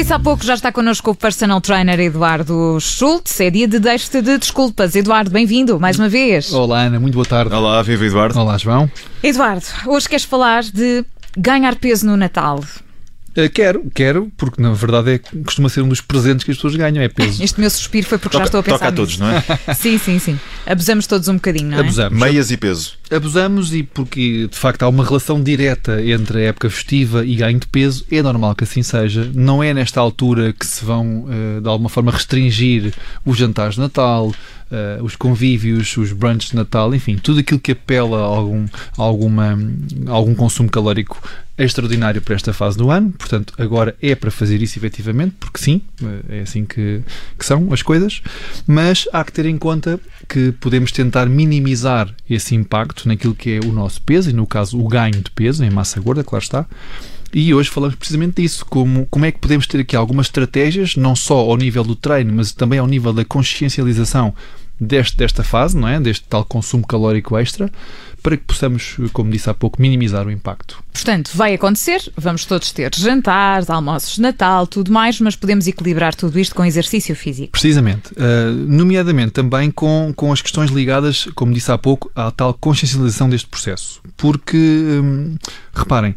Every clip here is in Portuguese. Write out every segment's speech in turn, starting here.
disse há pouco, já está connosco o personal trainer Eduardo Schultz. É dia de deixe de desculpas. Eduardo, bem-vindo mais uma vez. Olá, Ana, muito boa tarde. Olá, viva Eduardo. Olá, João. Eduardo, hoje queres falar de ganhar peso no Natal. Uh, quero, quero, porque na verdade é, costuma ser um dos presentes que as pessoas ganham, é peso. Este meu suspiro foi porque toca, já estou a pensar Toca a todos, nisso. não é? Sim, sim, sim. Abusamos todos um bocadinho, não é? Abusamos. Meias e peso. Abusamos e porque de facto há uma relação direta entre a época festiva e ganho de peso, é normal que assim seja. Não é nesta altura que se vão uh, de alguma forma restringir os jantares de Natal, Uh, os convívios, os brunches de Natal, enfim, tudo aquilo que apela a algum, a alguma, a algum consumo calórico extraordinário para esta fase do ano. Portanto, agora é para fazer isso efetivamente, porque sim, é assim que, que são as coisas. Mas há que ter em conta que podemos tentar minimizar esse impacto naquilo que é o nosso peso, e no caso o ganho de peso, em massa gorda, claro está. E hoje falamos precisamente disso, como, como é que podemos ter aqui algumas estratégias, não só ao nível do treino, mas também ao nível da consciencialização deste, desta fase, não é? deste tal consumo calórico extra, para que possamos, como disse há pouco, minimizar o impacto. Portanto, vai acontecer, vamos todos ter jantares, almoços de Natal, tudo mais, mas podemos equilibrar tudo isto com exercício físico. Precisamente. Uh, nomeadamente também com, com as questões ligadas, como disse há pouco, à tal consciencialização deste processo. Porque, hum, reparem,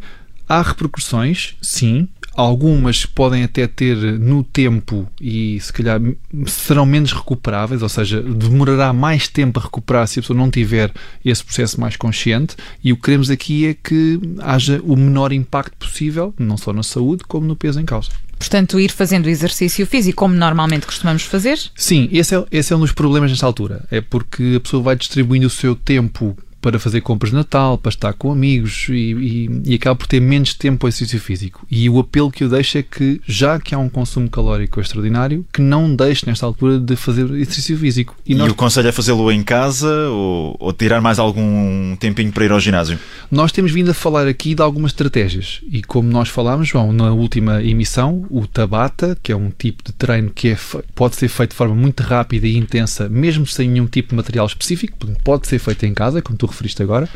há repercussões, sim, algumas podem até ter no tempo e se calhar serão menos recuperáveis, ou seja, demorará mais tempo a recuperar se a pessoa não tiver esse processo mais consciente. E o que queremos aqui é que haja o menor impacto possível, não só na saúde, como no peso em causa. Portanto, ir fazendo exercício físico como normalmente costumamos fazer? Sim, esse é, esse é um dos problemas nesta altura. É porque a pessoa vai distribuindo o seu tempo para fazer compras de Natal, para estar com amigos e, e, e acaba por ter menos tempo ao exercício físico. E o apelo que eu deixo é que, já que há um consumo calórico extraordinário, que não deixe nesta altura de fazer exercício físico. E, e nós... o conselho é fazê-lo em casa ou, ou, tirar mais algum tempinho para ir ao ginásio? Nós temos vindo a falar aqui de algumas estratégias e como nós falámos, João, na última emissão, o Tabata, que é um tipo de treino que é, pode ser feito de forma muito rápida e intensa, mesmo sem nenhum tipo de material específico, pode ser feito em casa, como tu referiste agora.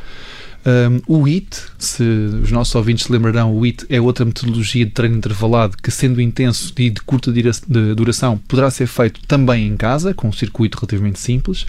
Um, o HIT, se os nossos ouvintes se lembrarão, o HIT é outra metodologia de treino intervalado que, sendo intenso e de curta duração, poderá ser feito também em casa, com um circuito relativamente simples.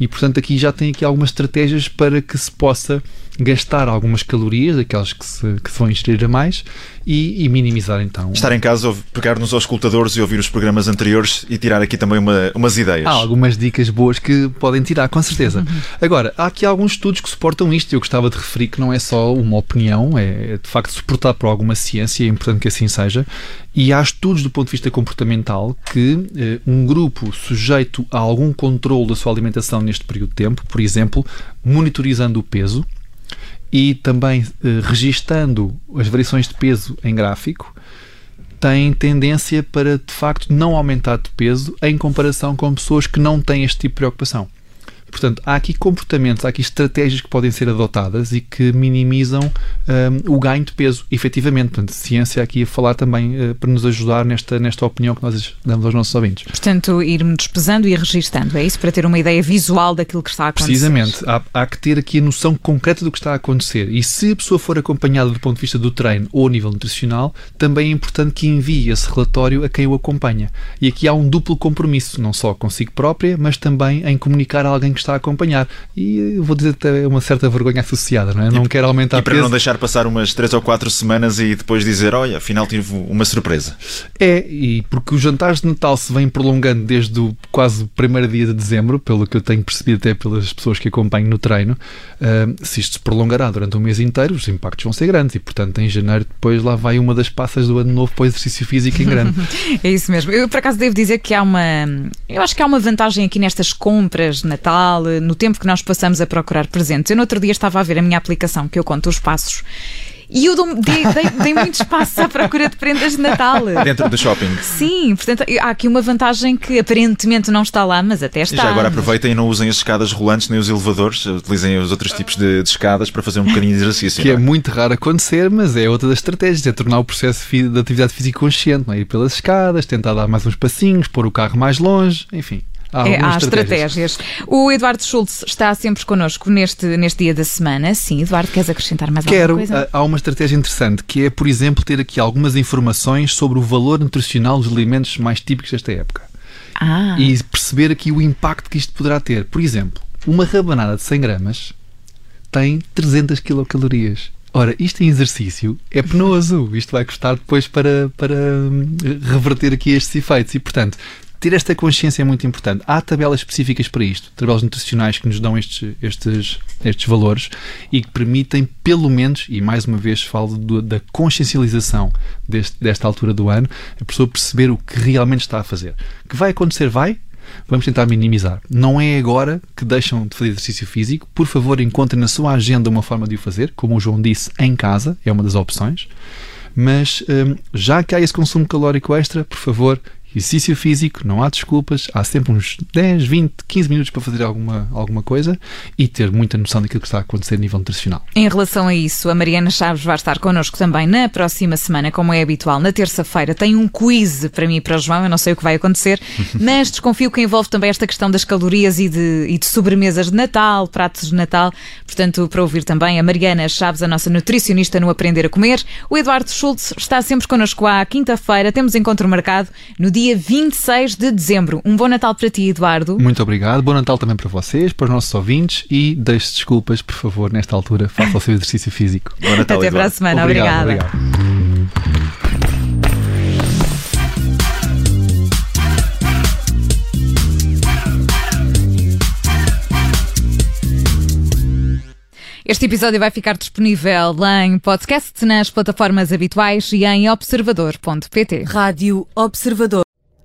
E, portanto, aqui já tem aqui algumas estratégias para que se possa gastar algumas calorias, aquelas que se, que se vão ingerir a mais, e, e, minimizar então. Estar em casa, pegar-nos aos escutadores e ouvir os programas anteriores e tirar aqui também uma, umas ideias. Há algumas dicas boas que podem tirar, com certeza. Uhum. Agora, há aqui alguns estudos que suportam isto e eu gostava de referir que não é só uma opinião, é, é de facto suportado por alguma ciência, é importante que assim seja. E há estudos do ponto de vista comportamental que eh, um grupo sujeito a algum controle da sua alimentação neste período de tempo, por exemplo, monitorizando o peso, e também eh, registando as variações de peso em gráfico, tem tendência para de facto não aumentar de peso em comparação com pessoas que não têm este tipo de preocupação. Portanto, há aqui comportamentos, há aqui estratégias que podem ser adotadas e que minimizam um, o ganho de peso, efetivamente. Portanto, ciência aqui a falar também uh, para nos ajudar nesta, nesta opinião que nós damos aos nossos ouvintes. Portanto, ir-me despesando e registando, é isso? Para ter uma ideia visual daquilo que está a acontecer. Precisamente. Há, há, que ter aqui a noção concreta do que está a acontecer. E se a pessoa for acompanhada do ponto de vista do treino ou a nível nutricional, também é importante que envie esse relatório a quem o acompanha. E aqui há um duplo compromisso, não só consigo própria, mas também em comunicar a alguém que está a acompanhar. E vou dizer até uma certa vergonha associada, não é? Não e, quero aumentar E para peso. não deixar passar umas 3 ou 4 semanas e depois dizer, olha, afinal tive uma surpresa. É, e porque os jantares de Natal se vêm prolongando desde o quase o primeiro dia de dezembro, pelo que eu tenho percebido até pelas pessoas que acompanho no treino, uh, se isto se prolongará durante um mês inteiro, os impactos vão ser grandes e, portanto, em janeiro depois lá vai uma das passas do ano novo para o exercício físico em grande. é isso mesmo. Eu, por acaso, devo dizer que há uma... Eu acho que há uma vantagem aqui nestas compras de Natal, no tempo que nós passamos a procurar presentes. Eu no outro dia estava a ver a minha aplicação, que eu conto os passos, e eu dei, dei, dei muitos passos à procura de prendas de Natal. Dentro do shopping. Sim, portanto, há aqui uma vantagem que aparentemente não está lá, mas até está. E já agora aproveitem e não usem as escadas rolantes nem os elevadores, utilizem os outros tipos de, de escadas para fazer um bocadinho de exercício. Que é? é? muito raro acontecer, mas é outra das estratégias, é tornar o processo de atividade física consciente, não é? ir pelas escadas, tentar dar mais uns passinhos, pôr o carro mais longe, enfim há, é, há estratégias. estratégias. O Eduardo Schultz está sempre connosco neste, neste dia da semana. Sim, Eduardo, queres acrescentar mais Quero, alguma coisa? há uma estratégia interessante que é, por exemplo, ter aqui algumas informações sobre o valor nutricional dos alimentos mais típicos desta época. Ah, E perceber aqui o impacto que isto poderá ter. Por exemplo, uma rabanada de 100 gramas tem 300 quilocalorias. Ora, isto em exercício é penoso. Isto vai custar depois para, para hum, reverter aqui estes efeitos. E, portanto, ter esta consciência é muito importante. Há tabelas específicas para isto, tabelas nutricionais que nos dão estes, estes, estes valores e que permitem, pelo menos, e mais uma vez falo do- da consciencialização deste, desta altura do ano, a pessoa perceber o que realmente está a fazer. Que vai acontecer, vai. Vamos tentar minimizar. Não é agora que deixam de fazer exercício físico. Por favor, encontrem na sua agenda uma forma de o fazer. Como o João disse, em casa é uma das opções. Mas hum, já que há esse consumo calórico extra, por favor, exercício físico, não há desculpas. Há sempre uns 10, 20, 15 minutos para fazer alguma, alguma coisa e ter muita noção daquilo que está a acontecer a nível nutricional. Em relação a isso, a Mariana Chaves vai estar connosco também na próxima semana, como é habitual. Na terça-feira tem um quiz para mim e para o João, eu não sei o que vai acontecer, mas desconfio que envolve também esta questão das calorias e de, e de sobremesas de Natal, pratos de Natal. Portanto, para ouvir também a Mariana Chaves, a nossa nutricionista no Aprender a Comer. O Eduardo Schultz está sempre connosco à quinta-feira. Temos encontro marcado no dia 26 de dezembro. Um bom Natal para ti, Eduardo. Muito obrigado. Bom Natal também para vocês, para os nossos ouvintes e deixe desculpas, por favor, nesta altura, faça o seu exercício físico. Bom Natal, Até para a semana. Obrigado, Obrigada. obrigado. Este episódio vai ficar disponível em podcast nas plataformas habituais e em observador.pt. Rádio Observador.